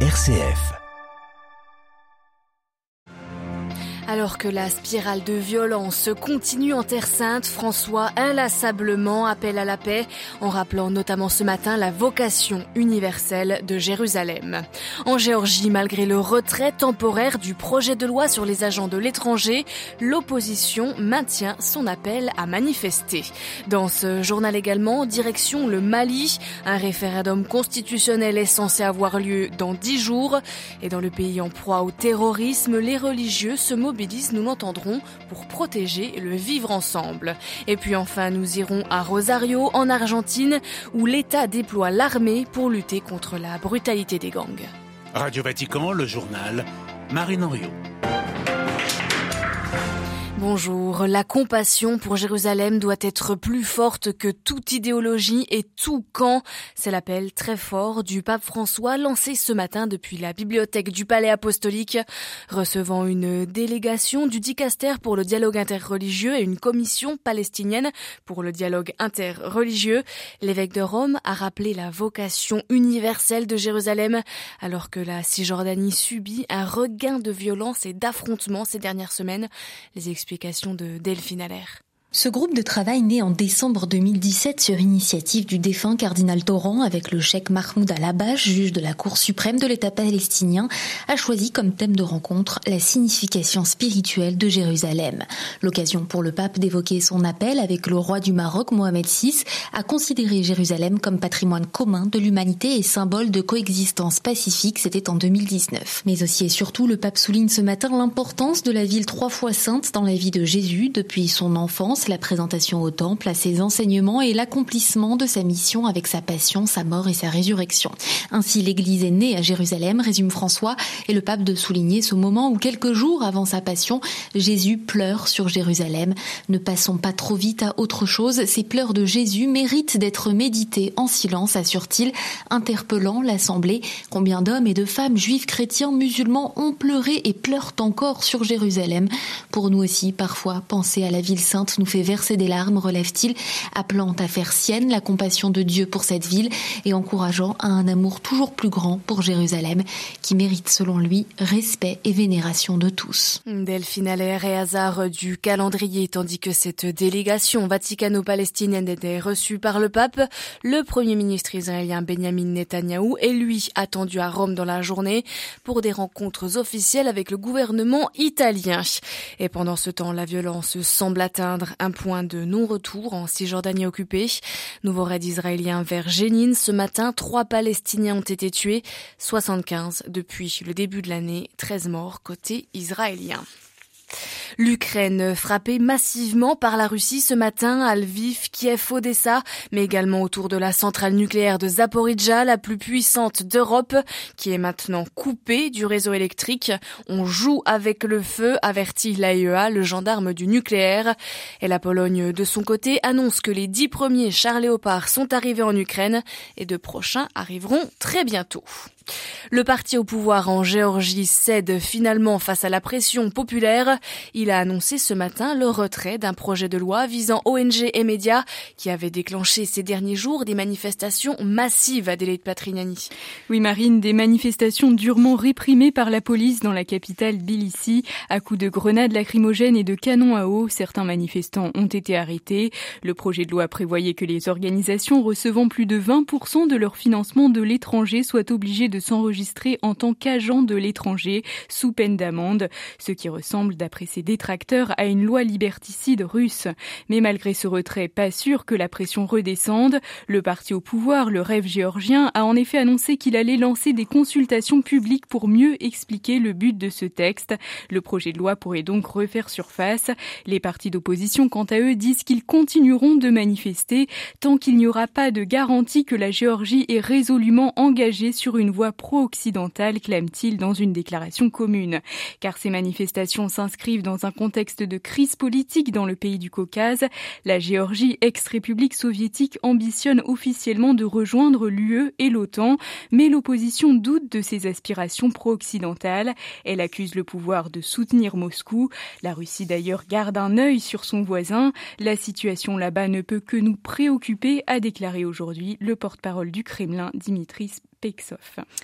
RCF. Alors que la spirale de violence continue en Terre Sainte, François inlassablement appelle à la paix en rappelant notamment ce matin la vocation universelle de Jérusalem. En Géorgie, malgré le retrait temporaire du projet de loi sur les agents de l'étranger, l'opposition maintient son appel à manifester. Dans ce journal également, direction le Mali, un référendum constitutionnel est censé avoir lieu dans dix jours et dans le pays en proie au terrorisme, les religieux se mobilisent nous l'entendrons, pour protéger le vivre ensemble. Et puis enfin, nous irons à Rosario, en Argentine, où l'État déploie l'armée pour lutter contre la brutalité des gangs. Radio Vatican, le journal, Marine Henriot. Bonjour. La compassion pour Jérusalem doit être plus forte que toute idéologie et tout camp. C'est l'appel très fort du pape François lancé ce matin depuis la bibliothèque du Palais apostolique, recevant une délégation du dicaster pour le dialogue interreligieux et une commission palestinienne pour le dialogue interreligieux. L'évêque de Rome a rappelé la vocation universelle de Jérusalem alors que la Cisjordanie subit un regain de violence et d'affrontements ces dernières semaines. Explication de Delphine Allaire. Ce groupe de travail né en décembre 2017 sur initiative du défunt cardinal Torrent avec le cheikh Mahmoud Al-Abbas, juge de la Cour suprême de l'État palestinien, a choisi comme thème de rencontre la signification spirituelle de Jérusalem. L'occasion pour le pape d'évoquer son appel avec le roi du Maroc, Mohamed VI, à considérer Jérusalem comme patrimoine commun de l'humanité et symbole de coexistence pacifique, c'était en 2019. Mais aussi et surtout, le pape souligne ce matin l'importance de la ville trois fois sainte dans la vie de Jésus depuis son enfance la présentation au temple, à ses enseignements et l'accomplissement de sa mission avec sa passion, sa mort et sa résurrection. Ainsi, l'Église est née à Jérusalem, résume François, et le pape de souligner ce moment où quelques jours avant sa passion, Jésus pleure sur Jérusalem. Ne passons pas trop vite à autre chose, ces pleurs de Jésus méritent d'être médités en silence, assure-t-il, interpellant l'Assemblée. Combien d'hommes et de femmes juifs, chrétiens, musulmans ont pleuré et pleurent encore sur Jérusalem. Pour nous aussi, parfois, penser à la ville sainte nous fait verser des larmes, relève-t-il, appelant à faire sienne la compassion de Dieu pour cette ville et encourageant à un amour toujours plus grand pour Jérusalem, qui mérite selon lui respect et vénération de tous. Delphine Allaire et hasard du calendrier, tandis que cette délégation vaticano-palestinienne était reçue par le pape, le premier ministre israélien Benjamin Netanyahou est lui attendu à Rome dans la journée pour des rencontres officielles avec le gouvernement italien. Et pendant ce temps, la violence semble atteindre un point de non-retour en Cisjordanie occupée. Nouveau raid israélien vers Jénine. Ce matin, trois Palestiniens ont été tués, 75 depuis le début de l'année, 13 morts côté israélien. L'Ukraine frappée massivement par la Russie ce matin à Lviv, Kiev, Odessa, mais également autour de la centrale nucléaire de Zaporizhzhia, la plus puissante d'Europe, qui est maintenant coupée du réseau électrique. On joue avec le feu, avertit l'AEA, le gendarme du nucléaire. Et la Pologne, de son côté, annonce que les dix premiers chars léopards sont arrivés en Ukraine et de prochains arriveront très bientôt. Le parti au pouvoir en Géorgie cède finalement face à la pression populaire. Il a annoncé ce matin le retrait d'un projet de loi visant ONG et médias qui avait déclenché ces derniers jours des manifestations massives à délai de Patrignani. Oui, Marine, des manifestations durement réprimées par la police dans la capitale Tbilissi à coups de grenades lacrymogènes et de canons à eau. Certains manifestants ont été arrêtés. Le projet de loi prévoyait que les organisations recevant plus de 20% de leur financement de l'étranger soient obligées de de s'enregistrer en tant qu'agent de l'étranger sous peine d'amende, ce qui ressemble, d'après ses détracteurs, à une loi liberticide russe. Mais malgré ce retrait, pas sûr que la pression redescende. Le parti au pouvoir, le rêve géorgien, a en effet annoncé qu'il allait lancer des consultations publiques pour mieux expliquer le but de ce texte. Le projet de loi pourrait donc refaire surface. Les partis d'opposition, quant à eux, disent qu'ils continueront de manifester tant qu'il n'y aura pas de garantie que la Géorgie est résolument engagée sur une voie pro-occidentale, clame-t-il dans une déclaration commune. Car ces manifestations s'inscrivent dans un contexte de crise politique dans le pays du Caucase. La Géorgie, ex-république soviétique, ambitionne officiellement de rejoindre l'UE et l'OTAN, mais l'opposition doute de ses aspirations pro-occidentales. Elle accuse le pouvoir de soutenir Moscou. La Russie d'ailleurs garde un œil sur son voisin. La situation là-bas ne peut que nous préoccuper, a déclaré aujourd'hui le porte-parole du Kremlin, Dimitri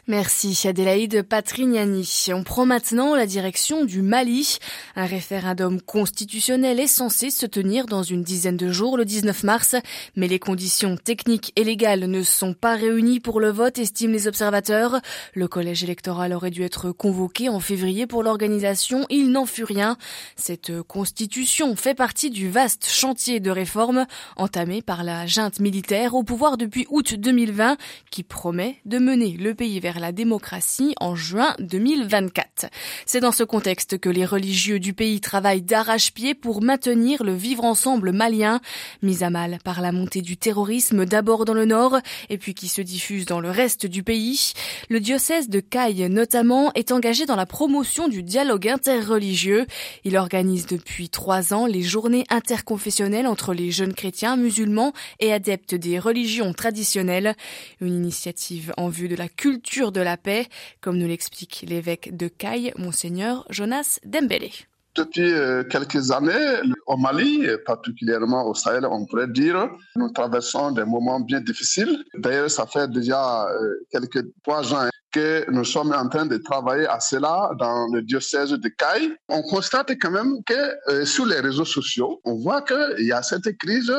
Merci Adélaïde Patrignani. On prend maintenant la direction du Mali. Un référendum constitutionnel est censé se tenir dans une dizaine de jours le 19 mars, mais les conditions techniques et légales ne sont pas réunies pour le vote, estiment les observateurs. Le collège électoral aurait dû être convoqué en février pour l'organisation. Il n'en fut rien. Cette constitution fait partie du vaste chantier de réforme entamé par la junte militaire au pouvoir depuis août 2020 qui promet de mener le pays vers la démocratie en juin 2024. C'est dans ce contexte que les religieux du pays travaillent d'arrache-pied pour maintenir le vivre ensemble malien, mis à mal par la montée du terrorisme d'abord dans le nord et puis qui se diffuse dans le reste du pays. Le diocèse de Caille notamment est engagé dans la promotion du dialogue interreligieux. Il organise depuis trois ans les journées interconfessionnelles entre les jeunes chrétiens, musulmans et adeptes des religions traditionnelles. Une initiative en vue de la culture de la paix, comme nous l'explique l'évêque de Caille, monseigneur Jonas Dembélé. Depuis euh, quelques années, au Mali, particulièrement au Sahel, on pourrait dire, nous traversons des moments bien difficiles. D'ailleurs, ça fait déjà euh, quelques trois ans que nous sommes en train de travailler à cela dans le diocèse de Caille. On constate quand même que euh, sur les réseaux sociaux, on voit qu'il y a cette crise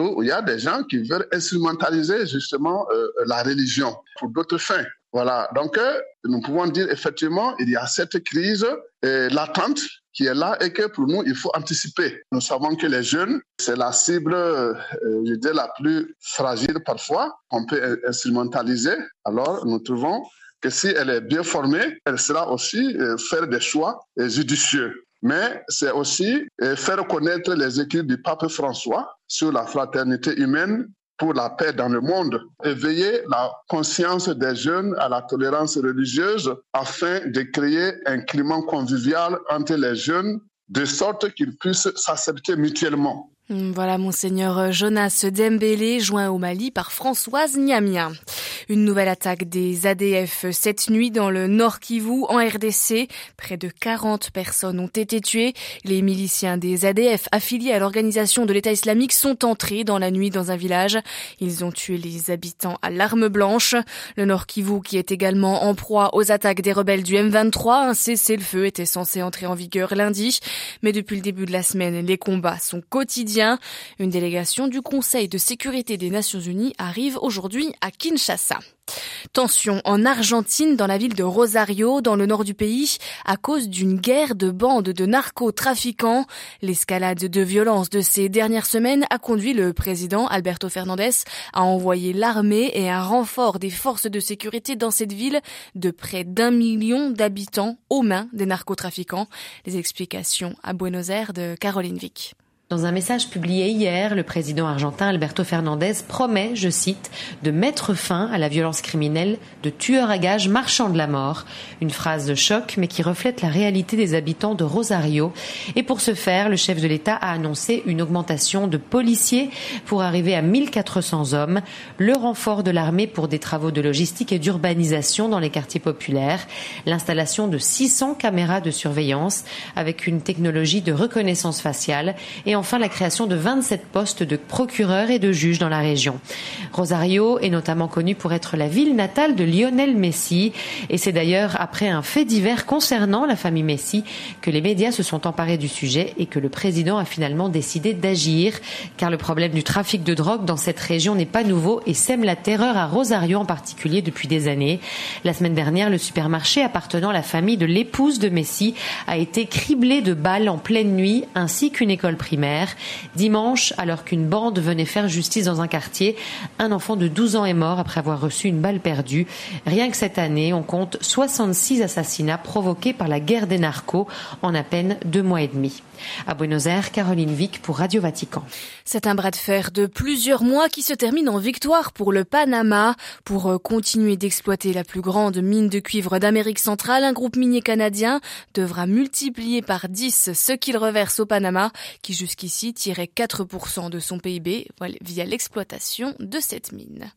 où il y a des gens qui veulent instrumentaliser justement la religion pour d'autres fins. Voilà, donc nous pouvons dire effectivement, il y a cette crise latente qui est là et que pour nous, il faut anticiper. Nous savons que les jeunes, c'est la cible, euh, je dirais, la plus fragile parfois, qu'on peut instrumentaliser. Alors, nous trouvons que si elle est bien formée, elle sera aussi euh, faire des choix euh, judicieux. Mais c'est aussi faire connaître les écrits du pape François sur la fraternité humaine pour la paix dans le monde, éveiller la conscience des jeunes à la tolérance religieuse afin de créer un climat convivial entre les jeunes de sorte qu'ils puissent s'accepter mutuellement. Hmm, voilà, monseigneur Jonas Dembélé, joint au Mali par Françoise Niamien. Une nouvelle attaque des ADF cette nuit dans le Nord Kivu, en RDC. Près de 40 personnes ont été tuées. Les miliciens des ADF affiliés à l'organisation de l'État islamique sont entrés dans la nuit dans un village. Ils ont tué les habitants à l'arme blanche. Le Nord Kivu, qui est également en proie aux attaques des rebelles du M23, un cessez-le-feu était censé entrer en vigueur lundi. Mais depuis le début de la semaine, les combats sont quotidiens une délégation du Conseil de sécurité des Nations Unies arrive aujourd'hui à Kinshasa. Tension en Argentine, dans la ville de Rosario, dans le nord du pays, à cause d'une guerre de bandes de narcotrafiquants. L'escalade de violence de ces dernières semaines a conduit le président Alberto Fernandez à envoyer l'armée et un renfort des forces de sécurité dans cette ville de près d'un million d'habitants aux mains des narcotrafiquants. Les explications à Buenos Aires de Caroline Vick. Dans un message publié hier, le président argentin Alberto Fernandez promet, je cite, de mettre fin à la violence criminelle de tueurs à gages marchands de la mort. Une phrase de choc, mais qui reflète la réalité des habitants de Rosario. Et pour ce faire, le chef de l'État a annoncé une augmentation de policiers pour arriver à 1400 hommes, le renfort de l'armée pour des travaux de logistique et d'urbanisation dans les quartiers populaires, l'installation de 600 caméras de surveillance avec une technologie de reconnaissance faciale et enfin la création de 27 postes de procureurs et de juges dans la région. Rosario est notamment connue pour être la ville natale de Lionel Messi et c'est d'ailleurs après un fait divers concernant la famille Messi que les médias se sont emparés du sujet et que le président a finalement décidé d'agir car le problème du trafic de drogue dans cette région n'est pas nouveau et sème la terreur à Rosario en particulier depuis des années. La semaine dernière, le supermarché appartenant à la famille de l'épouse de Messi a été criblé de balles en pleine nuit ainsi qu'une école primaire. Dimanche, alors qu'une bande venait faire justice dans un quartier, un enfant de 12 ans est mort après avoir reçu une balle perdue. Rien que cette année, on compte 66 assassinats provoqués par la guerre des narcos en à peine deux mois et demi. À Buenos Aires, Caroline Vic pour Radio Vatican. C'est un bras de fer de plusieurs mois qui se termine en victoire pour le Panama. Pour euh, continuer d'exploiter la plus grande mine de cuivre d'Amérique centrale, un groupe minier canadien devra multiplier par 10 ce qu'il reverse au Panama, qui jusqu'ici tirait 4% de son PIB via l'exploitation de cette mine.